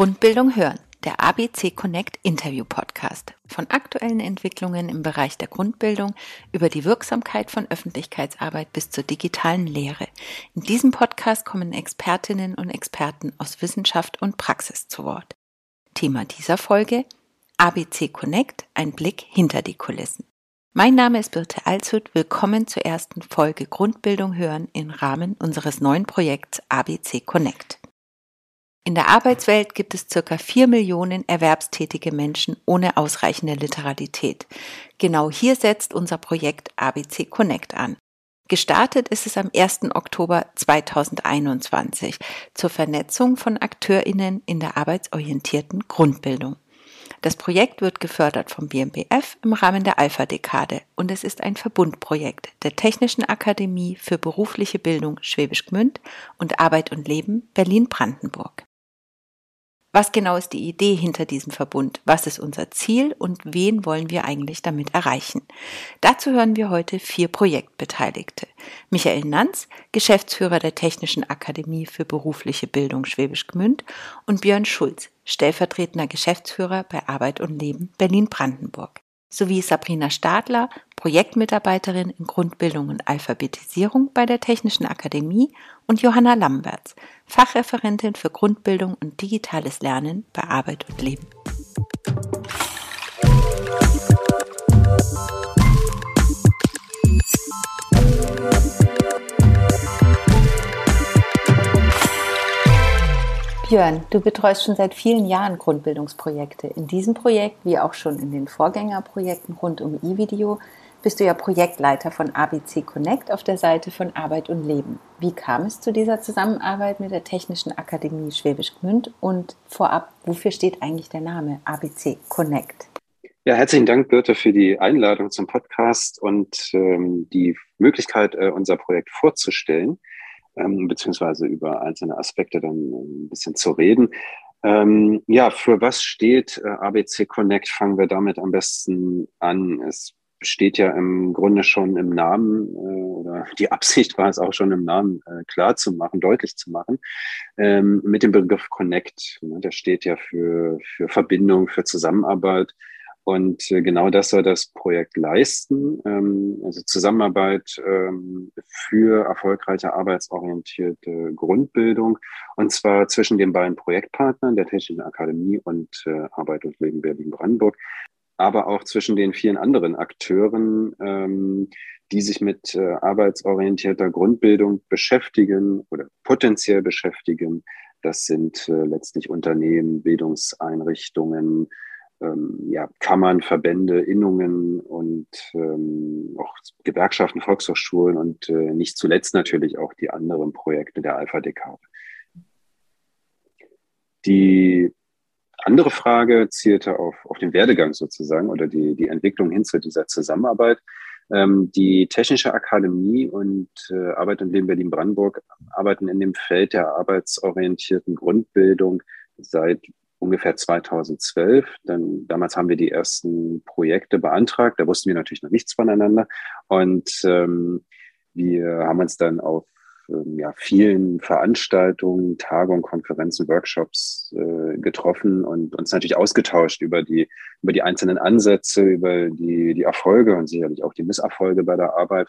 Grundbildung hören, der ABC Connect Interview Podcast. Von aktuellen Entwicklungen im Bereich der Grundbildung über die Wirksamkeit von Öffentlichkeitsarbeit bis zur digitalen Lehre. In diesem Podcast kommen Expertinnen und Experten aus Wissenschaft und Praxis zu Wort. Thema dieser Folge ABC Connect, ein Blick hinter die Kulissen. Mein Name ist Birte Alshut. Willkommen zur ersten Folge Grundbildung hören im Rahmen unseres neuen Projekts ABC Connect. In der Arbeitswelt gibt es circa vier Millionen erwerbstätige Menschen ohne ausreichende Literalität. Genau hier setzt unser Projekt ABC Connect an. Gestartet ist es am 1. Oktober 2021 zur Vernetzung von AkteurInnen in der arbeitsorientierten Grundbildung. Das Projekt wird gefördert vom BMBF im Rahmen der Alpha-Dekade und es ist ein Verbundprojekt der Technischen Akademie für berufliche Bildung Schwäbisch Gmünd und Arbeit und Leben Berlin-Brandenburg. Was genau ist die Idee hinter diesem Verbund? Was ist unser Ziel und wen wollen wir eigentlich damit erreichen? Dazu hören wir heute vier Projektbeteiligte. Michael Nanz, Geschäftsführer der Technischen Akademie für berufliche Bildung Schwäbisch Gmünd und Björn Schulz, stellvertretender Geschäftsführer bei Arbeit und Leben Berlin-Brandenburg sowie Sabrina Stadler, Projektmitarbeiterin in Grundbildung und Alphabetisierung bei der Technischen Akademie und Johanna Lamberts, Fachreferentin für Grundbildung und digitales Lernen bei Arbeit und Leben. Björn, du betreust schon seit vielen Jahren Grundbildungsprojekte. In diesem Projekt, wie auch schon in den Vorgängerprojekten rund um E-Video, bist du ja Projektleiter von ABC Connect auf der Seite von Arbeit und Leben. Wie kam es zu dieser Zusammenarbeit mit der Technischen Akademie Schwäbisch Gmünd und vorab, wofür steht eigentlich der Name ABC Connect? Ja, herzlichen Dank, Birte, für die Einladung zum Podcast und ähm, die Möglichkeit, äh, unser Projekt vorzustellen ähm, beziehungsweise über einzelne Aspekte dann ein bisschen zu reden. Ähm, ja, für was steht äh, ABC Connect? Fangen wir damit am besten an. Es steht ja im Grunde schon im Namen äh, oder die Absicht war es auch schon im Namen äh, klar zu machen, deutlich zu machen, ähm, mit dem Begriff Connect. Ne, der steht ja für, für Verbindung, für Zusammenarbeit. Und äh, genau das soll das Projekt leisten, ähm, also Zusammenarbeit ähm, für erfolgreiche arbeitsorientierte Grundbildung, und zwar zwischen den beiden Projektpartnern der Technischen Akademie und äh, Arbeit und Leben Berlin-Brandenburg, aber auch zwischen den vielen anderen Akteuren, ähm, die sich mit äh, arbeitsorientierter Grundbildung beschäftigen oder potenziell beschäftigen. Das sind letztlich Unternehmen, Bildungseinrichtungen, ähm, ja, Kammern, Verbände, Innungen und ähm, auch Gewerkschaften, Volkshochschulen und äh, nicht zuletzt natürlich auch die anderen Projekte der Alpha-Dekade. Die andere Frage zielte auf, auf den Werdegang sozusagen oder die, die Entwicklung hin zu dieser Zusammenarbeit. Ähm, die Technische Akademie und äh, Arbeit und Leben Berlin-Brandenburg arbeiten in dem Feld der arbeitsorientierten Grundbildung seit ungefähr 2012. Dann, damals haben wir die ersten Projekte beantragt. Da wussten wir natürlich noch nichts voneinander. Und ähm, wir haben uns dann auf ähm, ja, vielen Veranstaltungen, Tagungen, Konferenzen, Workshops äh, getroffen und uns natürlich ausgetauscht über die, über die einzelnen Ansätze, über die, die Erfolge und sicherlich auch die Misserfolge bei der Arbeit.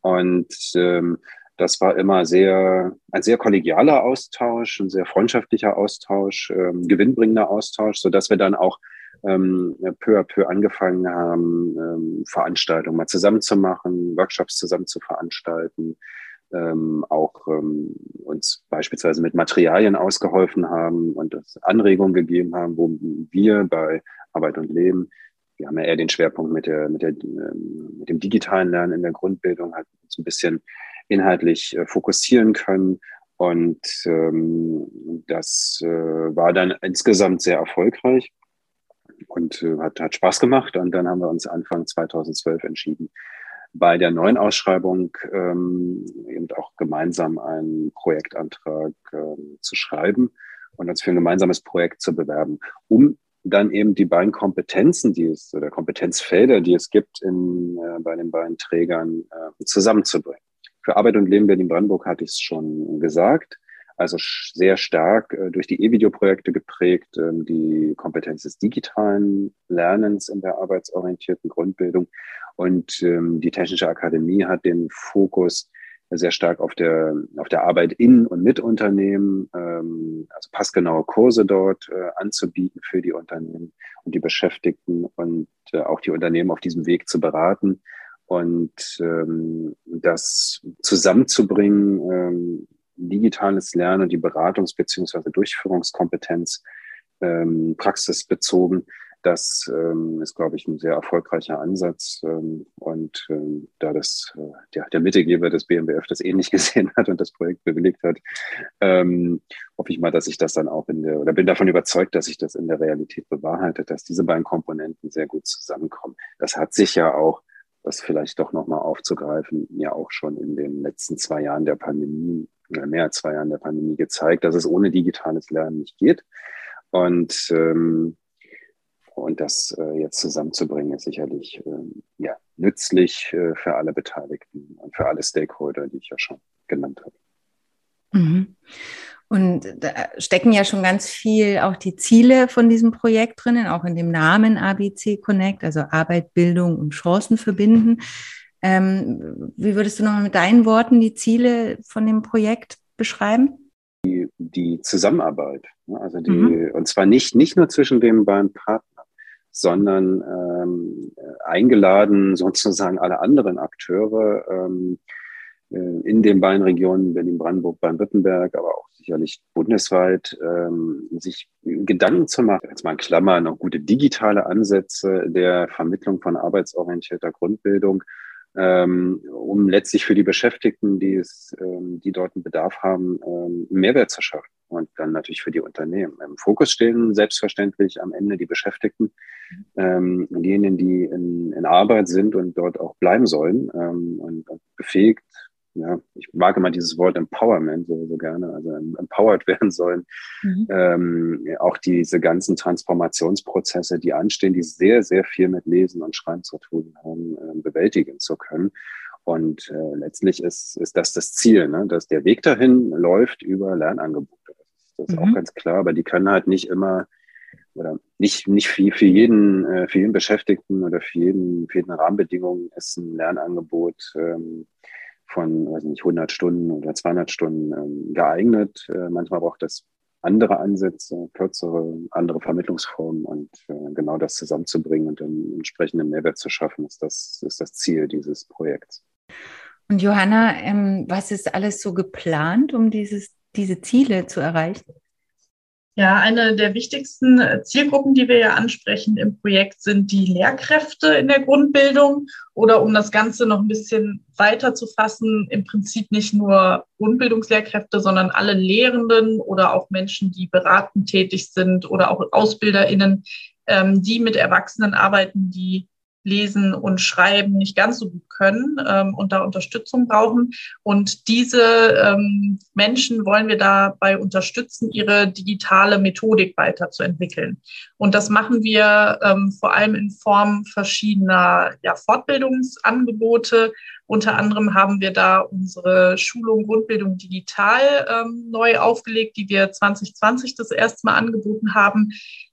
Und ähm, das war immer sehr, ein sehr kollegialer Austausch, ein sehr freundschaftlicher Austausch, ähm, gewinnbringender Austausch, so dass wir dann auch ähm, peu à peu angefangen haben, ähm, Veranstaltungen mal zusammen zu machen, Workshops zusammen zu veranstalten, ähm, auch ähm, uns beispielsweise mit Materialien ausgeholfen haben und Anregungen gegeben haben, wo wir bei Arbeit und Leben, wir haben ja eher den Schwerpunkt mit, der, mit, der, ähm, mit dem digitalen Lernen in der Grundbildung, halt so ein bisschen inhaltlich äh, fokussieren können. Und ähm, das äh, war dann insgesamt sehr erfolgreich und äh, hat, hat Spaß gemacht. Und dann haben wir uns Anfang 2012 entschieden, bei der neuen Ausschreibung ähm, eben auch gemeinsam einen Projektantrag ähm, zu schreiben und uns für ein gemeinsames Projekt zu bewerben, um dann eben die beiden Kompetenzen, die es oder Kompetenzfelder, die es gibt in, äh, bei den beiden Trägern, äh, zusammenzubringen. Für Arbeit und Leben Berlin-Brandenburg hatte ich es schon gesagt. Also sehr stark äh, durch die E-Video-Projekte geprägt, ähm, die Kompetenz des digitalen Lernens in der arbeitsorientierten Grundbildung. Und ähm, die Technische Akademie hat den Fokus sehr stark auf der, auf der Arbeit in und mit Unternehmen, ähm, also passgenaue Kurse dort äh, anzubieten für die Unternehmen und die Beschäftigten und äh, auch die Unternehmen auf diesem Weg zu beraten und ähm, das zusammenzubringen, ähm, digitales Lernen und die Beratungs- bzw. Durchführungskompetenz ähm, praxisbezogen das ähm, ist, glaube ich, ein sehr erfolgreicher Ansatz. Ähm, und ähm, da das äh, der, der Mittelgeber des BMBF das ähnlich gesehen hat und das Projekt bewilligt hat, ähm, hoffe ich mal, dass ich das dann auch in der, oder bin davon überzeugt, dass sich das in der Realität bewahrheitet, dass diese beiden Komponenten sehr gut zusammenkommen. Das hat sich ja auch, das vielleicht doch nochmal aufzugreifen, ja auch schon in den letzten zwei Jahren der Pandemie, mehr als zwei Jahren der Pandemie gezeigt, dass es ohne digitales Lernen nicht geht. Und ähm, und das äh, jetzt zusammenzubringen, ist sicherlich äh, ja, nützlich äh, für alle Beteiligten und für alle Stakeholder, die ich ja schon genannt habe. Mhm. Und da stecken ja schon ganz viel auch die Ziele von diesem Projekt drinnen, auch in dem Namen ABC Connect, also Arbeit, Bildung und Chancen verbinden. Ähm, wie würdest du nochmal mit deinen Worten die Ziele von dem Projekt beschreiben? Die, die Zusammenarbeit, ne? also die, mhm. und zwar nicht, nicht nur zwischen den beiden Partnern, sondern ähm, eingeladen sozusagen alle anderen Akteure ähm, äh, in den beiden Regionen Berlin-Brandenburg, Baden-Württemberg, aber auch sicherlich bundesweit, ähm, sich Gedanken zu machen. Jetzt mal in Klammern noch gute digitale Ansätze der Vermittlung von arbeitsorientierter Grundbildung ähm, um letztlich für die Beschäftigten, die, es, ähm, die dort einen Bedarf haben, ähm, Mehrwert zu schaffen. Und dann natürlich für die Unternehmen. Im Fokus stehen selbstverständlich am Ende die Beschäftigten, ähm, diejenigen, die in, in Arbeit sind und dort auch bleiben sollen ähm, und, befähigt ja, ich mag immer dieses Wort Empowerment so, so gerne, also empowered werden sollen. Mhm. Ähm, auch diese ganzen Transformationsprozesse, die anstehen, die sehr, sehr viel mit Lesen und Schreiben zu tun haben, äh, bewältigen zu können. Und äh, letztlich ist, ist das das Ziel, ne? dass der Weg dahin läuft über Lernangebote. Das ist, mhm. auch ganz klar, aber die können halt nicht immer oder nicht, nicht für, für jeden, äh, für jeden Beschäftigten oder für jeden, für jeden Rahmenbedingungen ist ein Lernangebot ähm, von, weiß nicht, 100 Stunden oder 200 Stunden ähm, geeignet. Äh, manchmal braucht das andere Ansätze, kürzere, andere Vermittlungsformen und äh, genau das zusammenzubringen und einen entsprechenden Mehrwert zu schaffen, ist das, ist das Ziel dieses Projekts. Und Johanna, ähm, was ist alles so geplant, um dieses, diese Ziele zu erreichen? Ja, eine der wichtigsten äh, Zielgruppen, die wir ja ansprechen im Projekt, sind die Lehrkräfte in der Grundbildung. Oder um das Ganze noch ein bisschen weiter zu fassen, im Prinzip nicht nur Grundbildungslehrkräfte, sondern alle Lehrenden oder auch Menschen, die beratend tätig sind oder auch AusbilderInnen, ähm, die mit Erwachsenen arbeiten, die lesen und schreiben nicht ganz so gut können ähm, und da Unterstützung brauchen. Und diese ähm, Menschen wollen wir dabei unterstützen, ihre digitale Methodik weiterzuentwickeln. Und das machen wir ähm, vor allem in Form verschiedener ja, Fortbildungsangebote. Unter anderem haben wir da unsere Schulung Grundbildung digital ähm, neu aufgelegt, die wir 2020 das erste Mal angeboten haben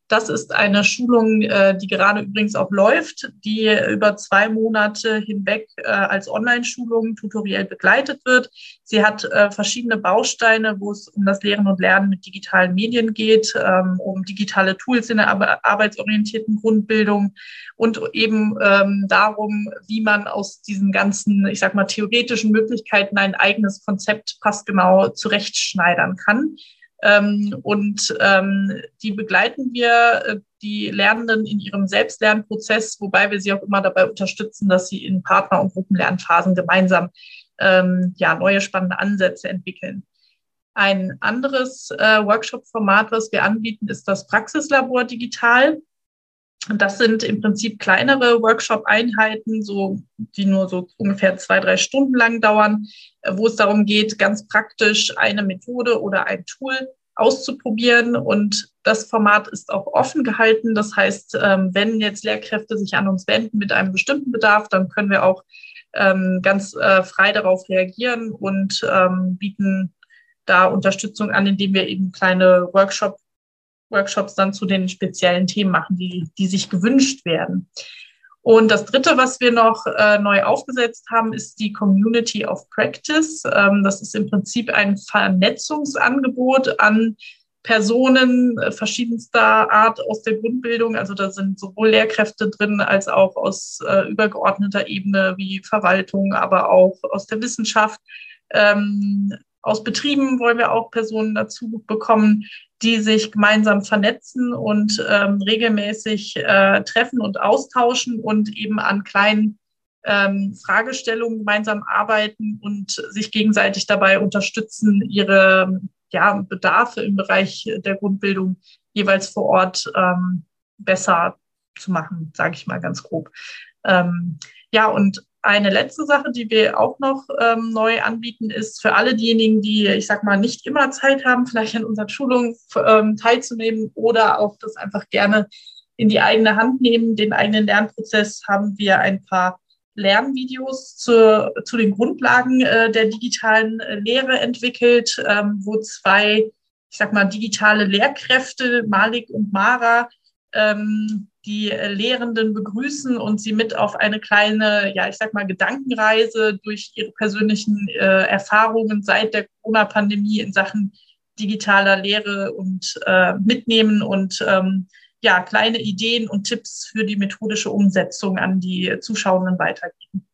das ist eine Schulung, äh, die gerade übrigens auch läuft, die über zwei Monate hinweg äh, als Online-Schulung tutoriell begleitet wird. Sie hat äh, verschiedene Bausteine, wo es um das Lehren und Lernen mit digitalen Medien geht, ähm, um digitale Tools in der arbeitsorientierten Grundbildung und eben ähm, darum, wie man aus diesen ganzen, ich sag mal, theoretischen Möglichkeiten ein eigenes Konzept passgenau zurechtschneidern kann. Ähm, und ähm, die begleiten wir, äh, die Lernenden in ihrem Selbstlernprozess, wobei wir sie auch immer dabei unterstützen, dass sie in Partner- und Gruppenlernphasen gemeinsam ähm, ja, neue spannende Ansätze entwickeln. Ein anderes äh, Workshop-Format, was wir anbieten, ist das Praxislabor digital. Das sind im Prinzip kleinere Workshop-Einheiten, so, die nur so ungefähr zwei, drei Stunden lang dauern, äh, wo es darum geht, ganz praktisch eine Methode oder ein Tool auszuprobieren. Und das Format ist auch offen gehalten. Das heißt, ähm, wenn jetzt Lehrkräfte sich an uns wenden mit einem bestimmten Bedarf, dann können wir auch ähm, ganz äh, frei darauf reagieren und ähm, bieten da Unterstützung an, indem wir eben kleine Workshop, Workshops dann zu den speziellen Themen machen, die, die sich gewünscht werden. Und das Dritte, was wir noch äh, neu aufgesetzt haben, ist die Community of Practice. Ähm, das ist im Prinzip ein Vernetzungsangebot an Personen äh, verschiedenster Art aus der Grundbildung. Also da sind sowohl Lehrkräfte drin als auch aus äh, übergeordneter Ebene wie Verwaltung, aber auch aus der Wissenschaft. Ähm, aus Betrieben wollen wir auch Personen dazu bekommen, die sich gemeinsam vernetzen und ähm, regelmäßig äh, treffen und austauschen und eben an kleinen ähm, Fragestellungen gemeinsam arbeiten und sich gegenseitig dabei unterstützen, ihre ja, Bedarfe im Bereich der Grundbildung jeweils vor Ort ähm, besser zu machen, sage ich mal ganz grob. Ähm, ja, und eine letzte Sache, die wir auch noch ähm, neu anbieten, ist für alle diejenigen, die, ich sag mal, nicht immer Zeit haben, vielleicht an unseren Schulungen ähm, teilzunehmen oder auch das einfach gerne in die eigene Hand nehmen, den eigenen Lernprozess, haben wir ein paar Lernvideos zu, zu den Grundlagen äh, der digitalen äh, Lehre entwickelt, ähm, wo zwei, ich sag mal, digitale Lehrkräfte, Malik und Mara, ähm, die Lehrenden begrüßen und sie mit auf eine kleine, ja, ich sag mal, Gedankenreise durch ihre persönlichen äh, Erfahrungen seit der Corona-Pandemie in Sachen digitaler Lehre und äh, mitnehmen und ähm, ja, kleine Ideen und Tipps für die methodische Umsetzung an die Zuschauenden weitergeben.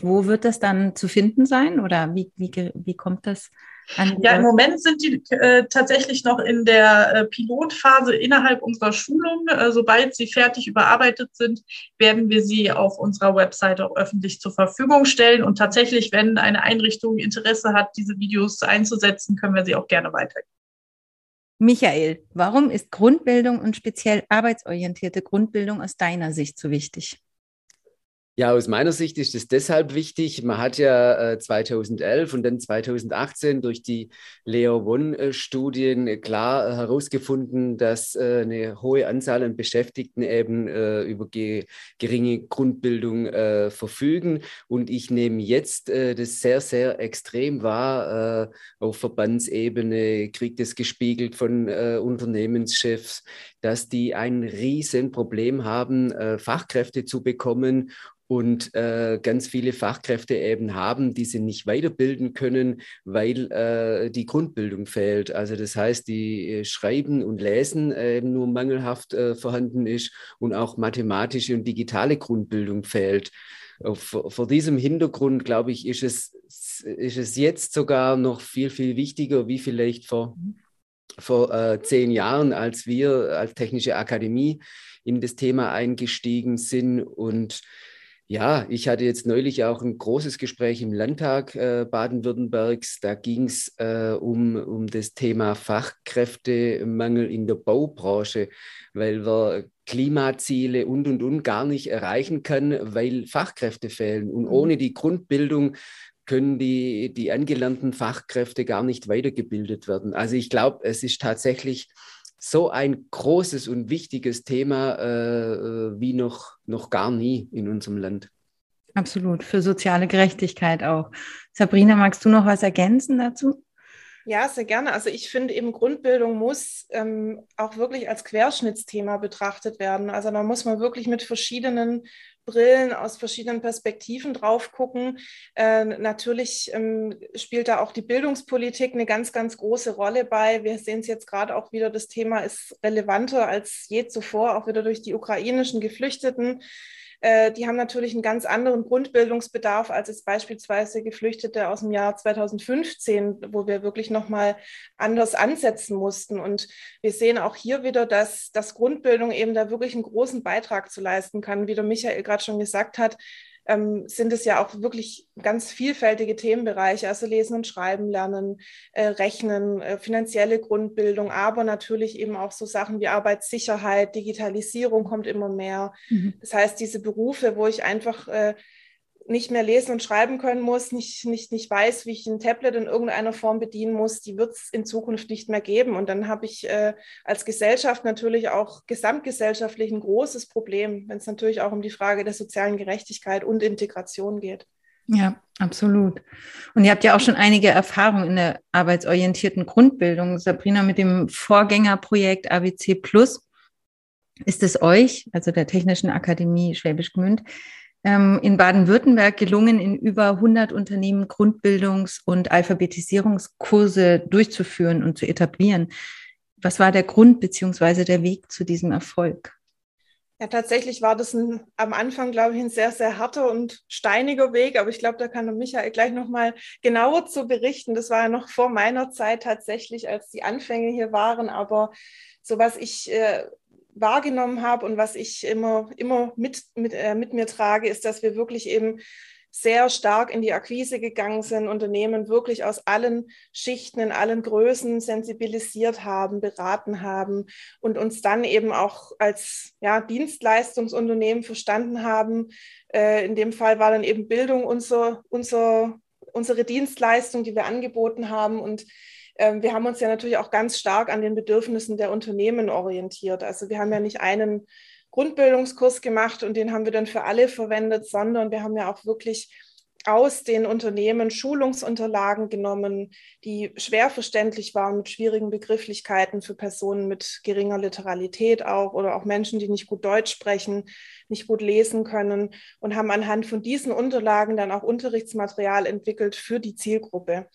Wo wird das dann zu finden sein oder wie, wie, wie kommt das? Ja, im Moment sind die äh, tatsächlich noch in der äh, Pilotphase innerhalb unserer Schulung. Äh, sobald sie fertig überarbeitet sind, werden wir sie auf unserer Webseite auch öffentlich zur Verfügung stellen. Und tatsächlich, wenn eine Einrichtung Interesse hat, diese Videos einzusetzen, können wir sie auch gerne weitergeben. Michael, warum ist Grundbildung und speziell arbeitsorientierte Grundbildung aus deiner Sicht so wichtig? Ja, aus meiner Sicht ist es deshalb wichtig. Man hat ja äh, 2011 und dann 2018 durch die Leo One-Studien äh, klar äh, herausgefunden, dass äh, eine hohe Anzahl an Beschäftigten eben äh, über ge geringe Grundbildung äh, verfügen. Und ich nehme jetzt das sehr, sehr extrem wahr. auf Verbandsebene kriegt es gespiegelt von Unternehmenschefs, dass die ein Riesenproblem haben, Fachkräfte zu bekommen und äh, ganz viele Fachkräfte eben haben, die sie nicht weiterbilden können, weil äh, die Grundbildung fehlt. Also das heißt, die äh, Schreiben und Lesen äh, nur mangelhaft äh, vorhanden ist und auch mathematische und digitale Grundbildung fehlt. Vor, diesem Hintergrund, glaube ich, ist es, ist es jetzt sogar noch viel, viel wichtiger, wie vielleicht vor, vor äh, zehn Jahren, als wir als Technische Akademie in das Thema eingestiegen sind und ja, ich hatte jetzt neulich auch ein großes Gespräch im Landtag äh, Baden-Württembergs. Da ging es äh, um, um das Thema Fachkräftemangel in der Baubranche, weil wir Klimaziele und und und gar nicht erreichen können, weil Fachkräfte fehlen. Und mhm. ohne die Grundbildung können die, die angelernten Fachkräfte gar nicht weitergebildet werden. Also ich glaube, es ist tatsächlich so ein großes und wichtiges Thema äh, wie noch, noch gar nie in unserem Land. Absolut, für soziale Gerechtigkeit auch. Sabrina, magst du noch was ergänzen dazu? Ja, sehr gerne. Also ich finde eben Grundbildung muss ähm, auch wirklich als Querschnittsthema betrachtet werden. Also da muss man wirklich mit verschiedenen Brillen aus verschiedenen Perspektiven drauf gucken. Äh, natürlich ähm, spielt da auch die Bildungspolitik eine ganz, ganz große Rolle bei. Wir sehen es jetzt gerade auch wieder, das Thema ist relevanter als je zuvor, auch wieder durch die ukrainischen Geflüchteten. Äh, die haben natürlich einen ganz anderen Grundbildungsbedarf als es beispielsweise Geflüchtete aus dem Jahr 2015, wo wir wirklich nochmal anders ansetzen mussten. Und wir sehen auch hier wieder, dass, dass Grundbildung eben da wirklich einen großen Beitrag zu leisten kann. Wie der Michael gerade schon gesagt hat, ähm, sind es ja auch wirklich ganz vielfältige Themenbereiche, also Lesen und Schreiben lernen, äh, Rechnen, äh, finanzielle Grundbildung, aber natürlich eben auch so Sachen wie Arbeitssicherheit, Digitalisierung kommt immer mehr. Mhm. Das heißt, diese Berufe, wo ich einfach äh, nicht mehr lesen und schreiben können muss, nicht, nicht, nicht weiß, wie ich ein Tablet in irgendeiner Form bedienen muss, die wird es in Zukunft nicht mehr geben. Und dann habe ich äh, als Gesellschaft natürlich auch gesamtgesellschaftlich ein großes Problem, wenn es natürlich auch um die Frage der sozialen Gerechtigkeit und Integration geht. Ja, absolut. Und ihr habt ja auch schon einige Erfahrungen in der arbeitsorientierten Grundbildung. Sabrina, mit dem Vorgängerprojekt ABC Plus ist es euch, also der Technischen Akademie Schwäbisch Gmünd, in Baden-Württemberg gelungen, in über 100 Unternehmen Grundbildungs- und Alphabetisierungskurse durchzuführen und zu etablieren. Was war der Grund bzw. der Weg zu diesem Erfolg? Ja, tatsächlich war das ein, am Anfang, glaube ich, ein sehr, sehr harter und steiniger Weg. Aber ich glaube, da kann Michael gleich nochmal genauer zu berichten. Das war ja noch vor meiner Zeit tatsächlich, als die Anfänge hier waren. Aber so was ich äh, wahrgenommen habe und was ich immer, immer mit, mit, äh, mit mir trage, ist, dass wir wirklich eben sehr stark in die Akquise gegangen sind, Unternehmen wirklich aus allen Schichten, in allen Größen sensibilisiert haben, beraten haben und uns dann eben auch als ja, Dienstleistungsunternehmen verstanden haben. Äh, in dem Fall war dann eben Bildung unser, unser, unsere Dienstleistung, die wir angeboten haben und wir haben uns ja natürlich auch ganz stark an den Bedürfnissen der Unternehmen orientiert. Also wir haben ja nicht einen Grundbildungskurs gemacht und den haben wir dann für alle verwendet, sondern wir haben ja auch wirklich aus den Unternehmen Schulungsunterlagen genommen, die schwer verständlich waren mit schwierigen Begrifflichkeiten für Personen mit geringer Literalität auch oder auch Menschen, die nicht gut Deutsch sprechen, nicht gut lesen können und haben anhand von diesen Unterlagen dann auch Unterrichtsmaterial entwickelt für die Zielgruppe.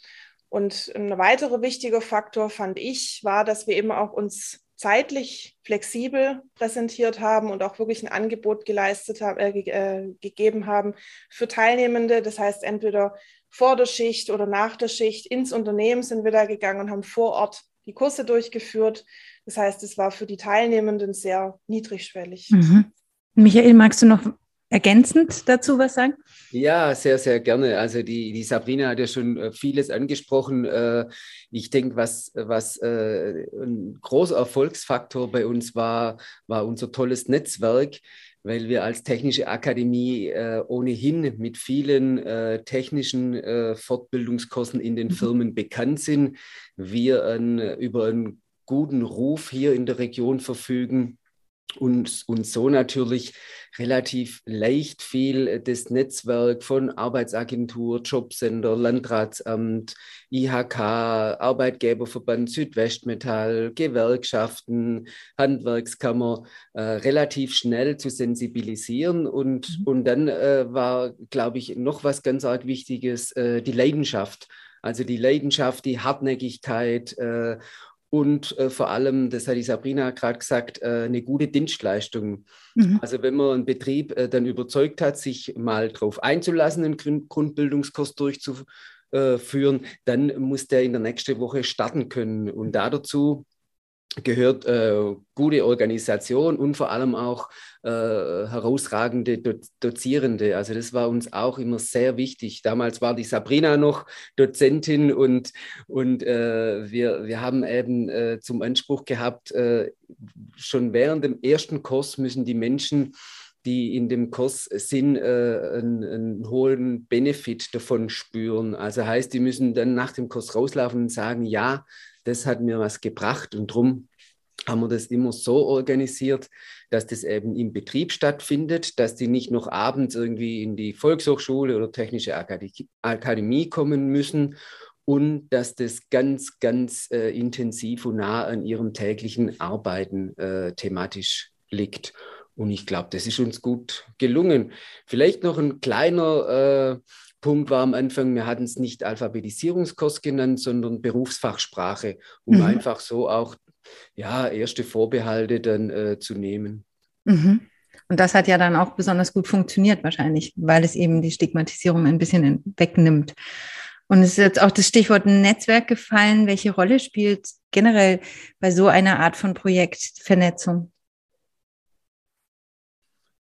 Und ein weiterer wichtiger Faktor fand ich, war, dass wir eben auch uns zeitlich flexibel präsentiert haben und auch wirklich ein Angebot geleistet haben, äh, äh, gegeben haben für Teilnehmende. Das heißt, entweder vor der Schicht oder nach der Schicht ins Unternehmen sind wir da gegangen und haben vor Ort die Kurse durchgeführt. Das heißt, es war für die Teilnehmenden sehr niedrigschwellig. Mhm. Michael, magst du noch ergänzend dazu was sagen? Ja, sehr, sehr gerne. Also die, die Sabrina hat ja schon äh, vieles angesprochen. Äh, ich denke, was, was äh, ein großer Erfolgsfaktor bei uns war, war unser tolles Netzwerk weil wir als Technische Akademie äh, ohnehin mit vielen äh, technischen äh, Fortbildungskursen in den mhm. Firmen bekannt sind. Wir über einen guten Ruf hier in der Region verfügen und, und so natürlich relativ leicht viel das Netzwerk von Arbeitsagentur, Jobcenter, Landratsamt, IHK, Arbeitgeberverband Südwestmetall, Gewerkschaften, Handwerkskammer äh, relativ schnell zu sensibilisieren. Und, mhm. und dann äh, war, glaube ich, noch was ganz arg Wichtiges, äh, die Leidenschaft. Also die Leidenschaft, die Hartnäckigkeit äh, und äh, vor allem, das hat die Sabrina gerade gesagt, äh, eine gute Dienstleistung. Mhm. Also wenn man einen Betrieb äh, dann überzeugt hat, sich mal darauf einzulassen, einen Grund Grundbildungskurs durchzuführen, dann muss der in der nächsten Woche starten können. Und da dazu gehört äh, gute Organisation und vor allem auch äh, herausragende Do Dozierende. Also das war uns auch immer sehr wichtig. Damals war die Sabrina noch Dozentin und, und äh, wir, wir haben eben äh, zum Anspruch gehabt, äh, schon während dem ersten Kurs müssen die Menschen die in dem Kurs sind, äh, einen, einen, hohen Benefit davon spüren. Also heißt, die müssen dann nach dem Kurs rauslaufen und sagen, ja, das hat mir was gebracht und darum haben wir das immer so organisiert, dass das eben im Betrieb stattfindet, dass die nicht noch abends irgendwie in die Volkshochschule oder Technische Akademie kommen müssen und dass das ganz, ganz äh, intensiv und nah an ihrem täglichen Arbeiten äh, thematisch liegt. Und ich glaube, das ist uns gut gelungen. Vielleicht noch ein kleiner äh, Punkt war am Anfang, wir hatten es nicht Alphabetisierungskurs genannt, sondern Berufsfachsprache, um mhm. einfach so auch ja, erste Vorbehalte dann äh, zu nehmen. Mhm. Und das hat ja dann auch besonders gut funktioniert wahrscheinlich, weil es eben die Stigmatisierung ein bisschen wegnimmt. Und es ist jetzt auch das Stichwort Netzwerk gefallen. Welche Rolle spielt generell bei so einer Art von Projektvernetzung?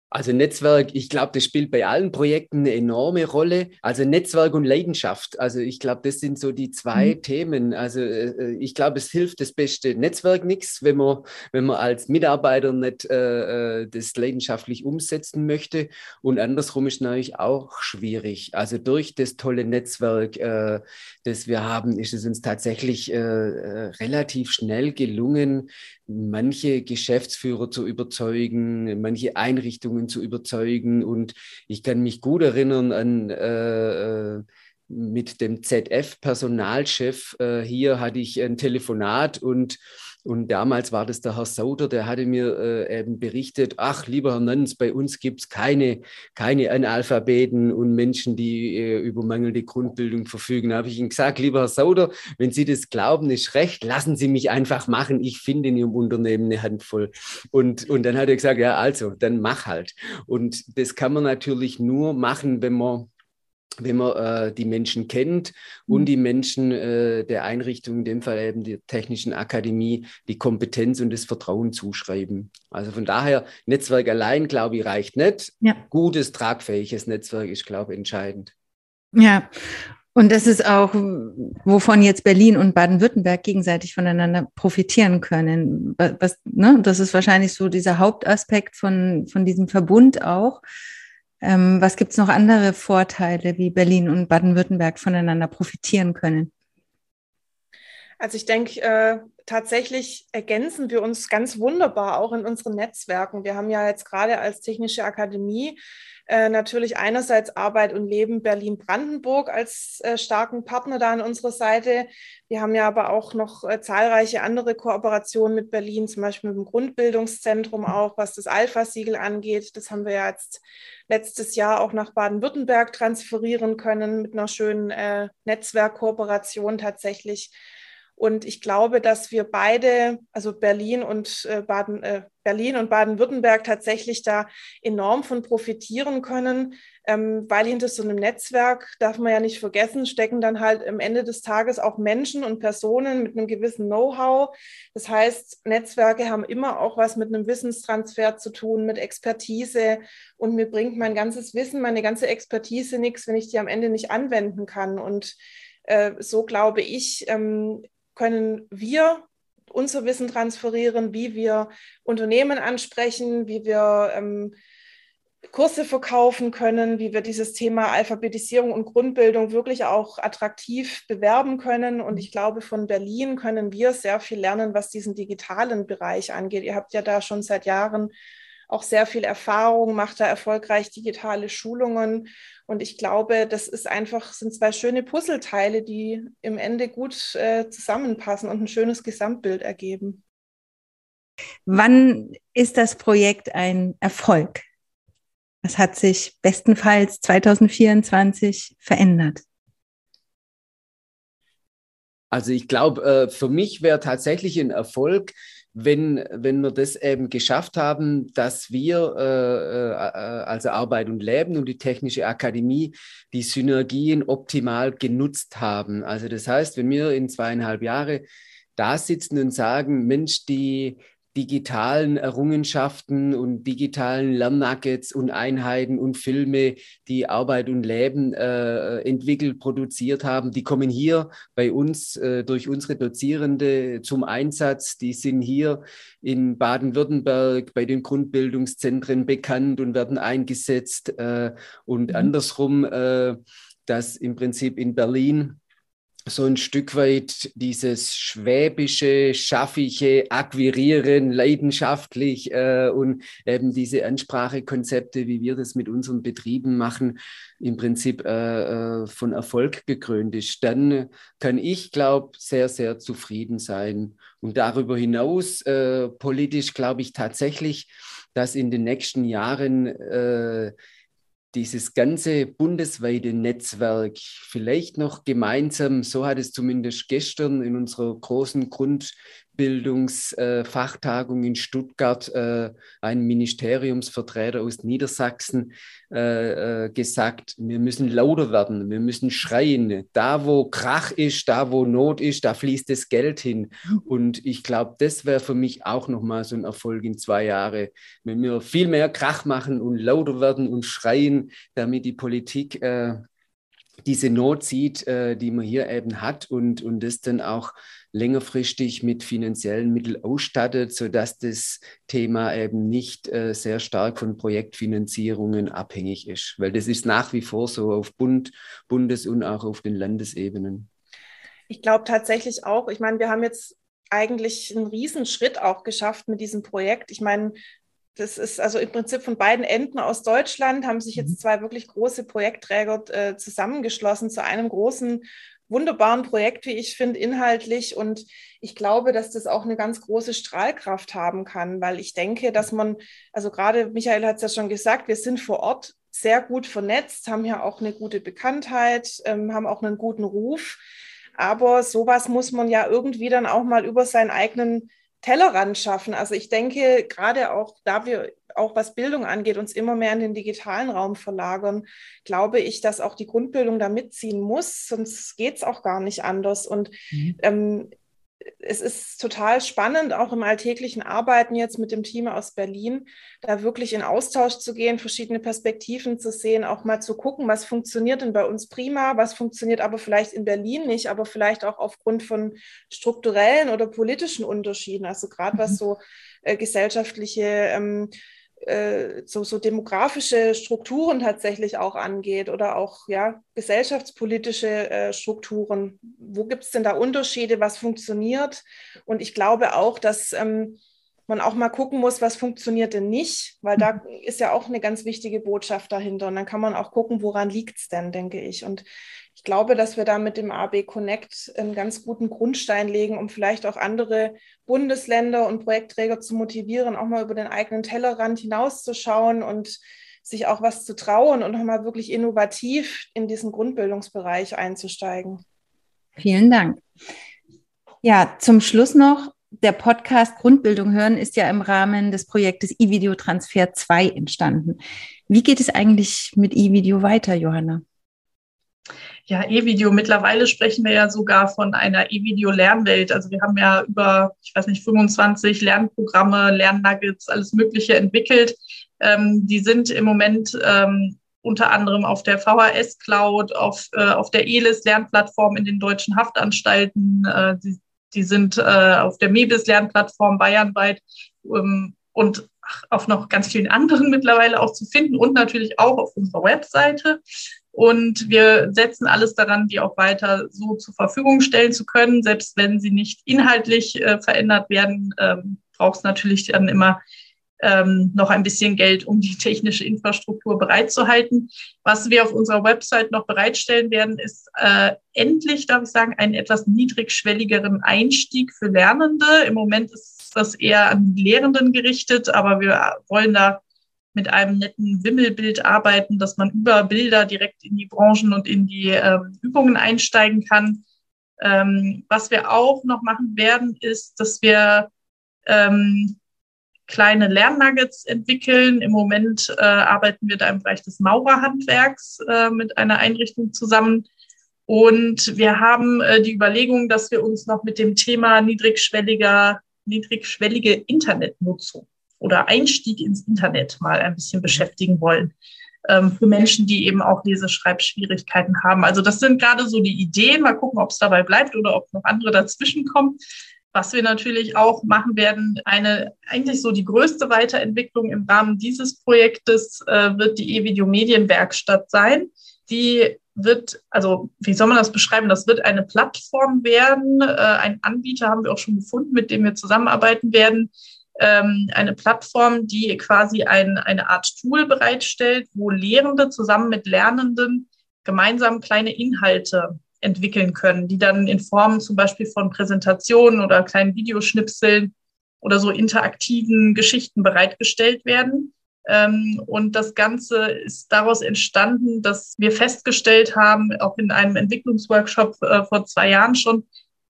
Also Netzwerk, ich glaube, das spielt bei allen Projekten eine enorme Rolle. Also Netzwerk und Leidenschaft. Also ich glaube, das sind so die zwei mhm. Themen. Also äh, ich glaube, es hilft das beste Netzwerk nichts, wenn man, wenn man als Mitarbeiter nicht äh, äh, das leidenschaftlich umsetzen möchte. Und andersrum ist natürlich auch schwierig. Also durch das tolle Netzwerk, äh, das wir haben, ist es uns tatsächlich äh, äh relativ schnell gelungen, manche Geschäftsführer zu überzeugen, manche Einrichtungen zu überzeugen. Und ich kann mich gut erinnern an äh, äh mit dem ZF-Personalchef. Äh, hier hatte ich ein Telefonat und und damals war das der Herr Sauter, der hatte mir äh, eben berichtet, ach, lieber Herr Nönz, bei uns gibt es keine, keine Analphabeten und Menschen, die äh, über mangelnde Grundbildung verfügen. Da habe ich ihm gesagt, lieber Herr Sauter, wenn Sie das glauben, ist recht, lassen Sie mich einfach machen. Ich finde in Ihrem Unternehmen eine Handvoll. Und, und dann hat er gesagt, ja, also, dann mach halt. Und das kann man natürlich nur machen, wenn man wenn man äh, die Menschen kennt und mhm. die Menschen äh, der Einrichtung, in dem Fall eben der Technischen Akademie, die Kompetenz und das Vertrauen zuschreiben. Also von daher, Netzwerk allein, glaube ich, reicht nicht. Ja. Gutes, tragfähiges Netzwerk ist, glaube ich, entscheidend. Ja, und das ist auch, wovon jetzt Berlin und Baden-Württemberg gegenseitig voneinander profitieren können. Was, ne? Das ist wahrscheinlich so dieser Hauptaspekt von, von diesem Verbund auch ähm, was gibt es noch andere Vorteile, wie Berlin und Baden-Württemberg voneinander profitieren können? Also ich denke, äh, tatsächlich ergänzen wir uns ganz wunderbar auch in unseren Netzwerken. Wir haben ja jetzt gerade als Technische Akademie äh, natürlich einerseits Arbeit und Leben Berlin-Brandenburg als äh, starken Partner da an unserer Seite. Wir haben ja aber auch noch äh, zahlreiche andere Kooperationen mit Berlin, zum Beispiel mit dem Grundbildungszentrum auch, was das Alpha-Siegel angeht. Das haben wir ja jetzt letztes Jahr auch nach Baden-Württemberg transferieren können mit einer schönen äh, Netzwerkkooperation tatsächlich. Und ich glaube, dass wir beide, also Berlin und äh, Baden, äh, Berlin und Baden-Württemberg tatsächlich da enorm von profitieren können, ähm, weil hinter so einem Netzwerk, darf man ja nicht vergessen, stecken dann halt am Ende des Tages auch Menschen und Personen mit einem gewissen Know-how. Das heißt, Netzwerke haben immer auch was mit einem Wissenstransfer zu tun, mit Expertise. Und mir bringt mein ganzes Wissen, meine ganze Expertise nichts, wenn ich die am Ende nicht anwenden kann. Und äh, so glaube ich, ähm, können wir unser Wissen transferieren, wie wir Unternehmen ansprechen, wie wir ähm, Kurse verkaufen können, wie wir dieses Thema Alphabetisierung und Grundbildung wirklich auch attraktiv bewerben können. Und ich glaube, von Berlin können wir sehr viel lernen, was diesen digitalen Bereich angeht. Ihr habt ja da schon seit Jahren auch sehr viel Erfahrung, macht da erfolgreich digitale Schulungen. Und ich glaube, das ist einfach, sind zwei schöne Puzzleteile, die im Ende gut äh, zusammenpassen und ein schönes Gesamtbild ergeben. Wann ist das Projekt ein Erfolg? Was hat sich bestenfalls 2024 verändert? Also ich glaube, äh, für mich wäre tatsächlich ein Erfolg, wenn, wenn wir das eben geschafft haben, dass wir, äh, äh, also Arbeit und Leben und die Technische Akademie, die Synergien optimal genutzt haben. Also das heißt, wenn wir in zweieinhalb Jahre da sitzen und sagen, Mensch, die, digitalen Errungenschaften und digitalen Lernnuggets und Einheiten und Filme, die Arbeit und Leben äh, entwickelt, produziert haben, die kommen hier bei uns äh, durch unsere Dozierende zum Einsatz. Die sind hier in Baden-Württemberg bei den Grundbildungszentren bekannt und werden eingesetzt äh, und mhm. andersrum, äh, dass im Prinzip in Berlin so ein Stück weit dieses schwäbische, schaffige Akquirieren, leidenschaftlich äh, und eben diese Ansprachekonzepte, wie wir das mit unseren Betrieben machen, im Prinzip äh, äh von Erfolg gekrönt ist. Dann kann ich, glaube sehr, sehr zufrieden sein. Und darüber hinaus, äh, politisch, glaube ich tatsächlich, dass in den nächsten Jahren äh, dieses ganze bundesweite Netzwerk vielleicht noch gemeinsam, so hat es zumindest gestern in unserer großen Grund Grundbildungsfachtagung in Stuttgart äh, ein Ministeriumsvertreter aus Niedersachsen äh, äh, gesagt, wir müssen lauter werden, wir müssen schreien. Da, wo Krach ist, da, wo Not ist, da fließt das Geld hin. Und ich glaube, das wäre für mich auch nochmal so ein Erfolg in zwei Jahren, wenn wir viel mehr Krach machen und lauter werden und schreien, damit die Politik äh, diese Not sieht, äh, die man hier eben hat und, und das dann auch längerfristig mit finanziellen Mitteln ausstattet, sodass das Thema eben nicht äh, sehr stark von Projektfinanzierungen abhängig ist. Weil das ist nach wie vor so auf Bund, Bundes- und auch auf den Landesebenen. Ich glaube tatsächlich auch, ich meine, wir haben jetzt eigentlich einen Riesenschritt auch geschafft mit diesem Projekt. Ich meine, das ist also im Prinzip von beiden Enden aus Deutschland haben sich jetzt mhm. zwei wirklich große Projektträger äh, zusammengeschlossen zu einem großen, wunderbaren Projekt, wie ich finde, inhaltlich. Und ich glaube, dass das auch eine ganz große Strahlkraft haben kann, weil ich denke, dass man, also gerade Michael hat es ja schon gesagt, wir sind vor Ort sehr gut vernetzt, haben ja auch eine gute Bekanntheit, ähm, haben auch einen guten Ruf. Aber sowas muss man ja irgendwie dann auch mal über seinen eigenen Tellerrand schaffen. Also ich denke, gerade auch, da wir auch was Bildung angeht, uns immer mehr in den digitalen Raum verlagern, glaube ich, dass auch die Grundbildung da mitziehen muss, sonst geht es auch gar nicht anders. Und mhm. ähm, es ist total spannend, auch im alltäglichen Arbeiten jetzt mit dem Team aus Berlin, da wirklich in Austausch zu gehen, verschiedene Perspektiven zu sehen, auch mal zu gucken, was funktioniert denn bei uns prima, was funktioniert aber vielleicht in Berlin nicht, aber vielleicht auch aufgrund von strukturellen oder politischen Unterschieden. Also gerade was mhm. so äh, gesellschaftliche ähm, äh, so, so demografische Strukturen tatsächlich auch angeht oder auch ja, gesellschaftspolitische äh, Strukturen. Wo gibt es denn da Unterschiede? Was funktioniert? Und ich glaube auch, dass ähm, man auch mal gucken muss, was funktioniert denn nicht, weil da ist ja auch eine ganz wichtige Botschaft dahinter. Und dann kann man auch gucken, woran liegt es denn, denke ich. Und ich glaube, dass wir da mit dem AB Connect einen ganz guten Grundstein legen, um vielleicht auch andere Bundesländer und Projektträger zu motivieren, auch mal über den eigenen Tellerrand hinauszuschauen und sich auch was zu trauen und nochmal wirklich innovativ in diesen Grundbildungsbereich einzusteigen. Vielen Dank. Ja, zum Schluss noch, der Podcast Grundbildung hören ist ja im Rahmen des Projektes E-Video Transfer 2 entstanden. Wie geht es eigentlich mit E-Video weiter, Johanna? ja, E-Video. Mittlerweile sprechen wir ja sogar von einer E-Video-Lernwelt. Also wir haben ja über, ich weiß nicht, 25 Lernprogramme, Lernnuggets, alles Mögliche entwickelt. Ähm, die sind im Moment ähm, unter anderem auf der VHS Cloud, auf, äh, auf der ELIS Lernplattform in den deutschen Haftanstalten. Äh, die, die sind äh, auf der MEBIS Lernplattform bayernweit ähm, und auf noch ganz vielen anderen mittlerweile auch zu finden und natürlich auch auf unserer Webseite. Und wir setzen alles daran, die auch weiter so zur Verfügung stellen zu können. Selbst wenn sie nicht inhaltlich äh, verändert werden, ähm, braucht es natürlich dann immer ähm, noch ein bisschen Geld, um die technische Infrastruktur bereitzuhalten. Was wir auf unserer Website noch bereitstellen werden, ist äh, endlich, darf ich sagen, einen etwas niedrigschwelligeren Einstieg für Lernende. Im Moment ist das eher an Lehrenden gerichtet, aber wir wollen da mit einem netten Wimmelbild arbeiten, dass man über Bilder direkt in die Branchen und in die ähm, Übungen einsteigen kann. Ähm, was wir auch noch machen werden, ist, dass wir ähm, kleine Lernnuggets entwickeln. Im Moment äh, arbeiten wir da im Bereich des Maurerhandwerks äh, mit einer Einrichtung zusammen. Und wir haben äh, die Überlegung, dass wir uns noch mit dem Thema niedrigschwelliger, niedrigschwellige Internetnutzung oder Einstieg ins Internet mal ein bisschen beschäftigen wollen. Ähm, für Menschen, die eben auch Leseschreibschwierigkeiten haben. Also das sind gerade so die Ideen. Mal gucken, ob es dabei bleibt oder ob noch andere dazwischen kommen. Was wir natürlich auch machen werden, eine eigentlich so die größte Weiterentwicklung im Rahmen dieses Projektes äh, wird die E-Video Medienwerkstatt sein. Die wird, also wie soll man das beschreiben? Das wird eine Plattform werden. Äh, ein Anbieter haben wir auch schon gefunden, mit dem wir zusammenarbeiten werden, ähm, eine Plattform, die quasi ein, eine Art Tool bereitstellt, wo Lehrende zusammen mit Lernenden gemeinsam kleine Inhalte entwickeln können, die dann in Form zum Beispiel von Präsentationen oder kleinen Videoschnipseln oder so interaktiven Geschichten bereitgestellt werden. Ähm, und das Ganze ist daraus entstanden, dass wir festgestellt haben, auch in einem Entwicklungsworkshop äh, vor zwei Jahren schon,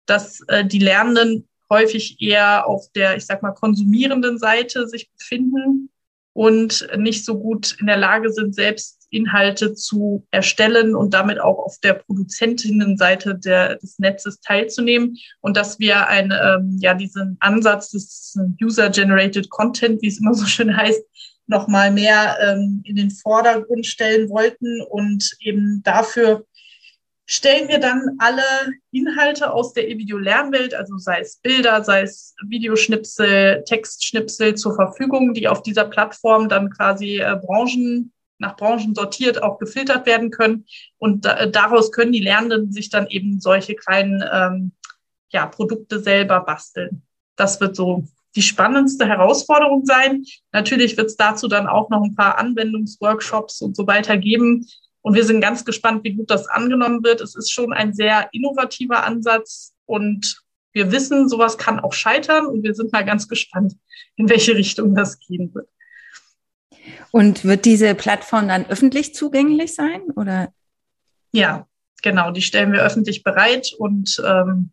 dass äh, die Lernenden häufig eher auf der, ich sag mal, konsumierenden Seite sich befinden und nicht so gut in der Lage sind, selbst Inhalte zu erstellen und damit auch auf der Produzentinnenseite der, des Netzes teilzunehmen. Und dass wir ein, ähm, ja, diesen Ansatz des User-Generated Content, wie es immer so schön heißt, noch mal mehr ähm, in den Vordergrund stellen wollten. Und eben dafür stellen wir dann alle Inhalte aus der E-Video-Lernwelt, also sei es Bilder, sei es Videoschnipsel, Textschnipsel zur Verfügung, die auf dieser Plattform dann quasi äh, Branchen nach Branchen sortiert auch gefiltert werden können. Und da, daraus können die Lernenden sich dann eben solche kleinen ähm, ja, Produkte selber basteln. Das wird so die spannendste Herausforderung sein. Natürlich wird es dazu dann auch noch ein paar Anwendungsworkshops und so weiter geben, und wir sind ganz gespannt, wie gut das angenommen wird. Es ist schon ein sehr innovativer Ansatz und wir wissen, sowas kann auch scheitern und wir sind mal ganz gespannt, in welche Richtung das gehen wird. Und wird diese Plattform dann öffentlich zugänglich sein oder? Ja, genau. Die stellen wir öffentlich bereit und ähm,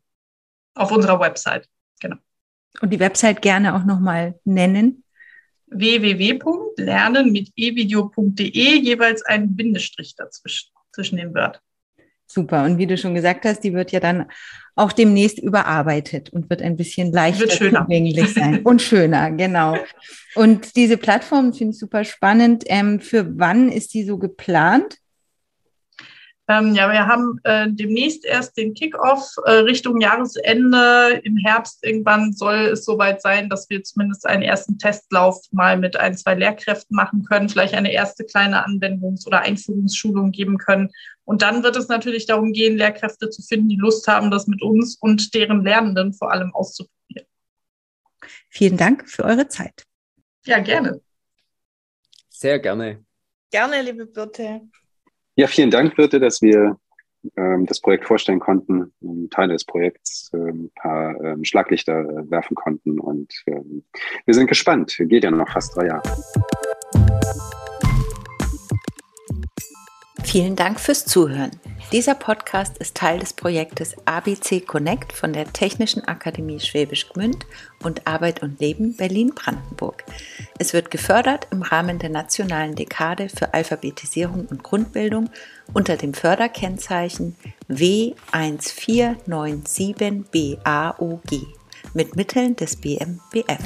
auf unserer Website. Genau. Und die Website gerne auch nochmal nennen www.lernen mit evideo.de jeweils ein Bindestrich dazwischen, zwischen den Wörtern. Super. Und wie du schon gesagt hast, die wird ja dann auch demnächst überarbeitet und wird ein bisschen leichter zugänglich sein. Und schöner, genau. Und diese Plattform finde ich super spannend. Ähm, für wann ist die so geplant? Ähm, ja, wir haben äh, demnächst erst den Kickoff äh, Richtung Jahresende. Im Herbst irgendwann soll es soweit sein, dass wir zumindest einen ersten Testlauf mal mit ein, zwei Lehrkräften machen können, vielleicht eine erste kleine Anwendungs- oder Einführungsschulung geben können. Und dann wird es natürlich darum gehen, Lehrkräfte zu finden, die Lust haben, das mit uns und deren Lernenden vor allem auszuprobieren. Vielen Dank für eure Zeit. Ja, gerne. Sehr gerne. Gerne, liebe Birte. Ja, vielen Dank, Birte, dass wir ähm, das Projekt vorstellen konnten, Teile des Projekts, äh, ein paar ähm, Schlaglichter äh, werfen konnten und ähm, wir sind gespannt. Geht ja noch fast drei Jahre. Vielen Dank fürs Zuhören. Dieser Podcast ist Teil des Projektes ABC Connect von der Technischen Akademie Schwäbisch Gmünd und Arbeit und Leben Berlin-Brandenburg. Es wird gefördert im Rahmen der nationalen Dekade für Alphabetisierung und Grundbildung unter dem Förderkennzeichen W1497BAOG mit Mitteln des BMBF.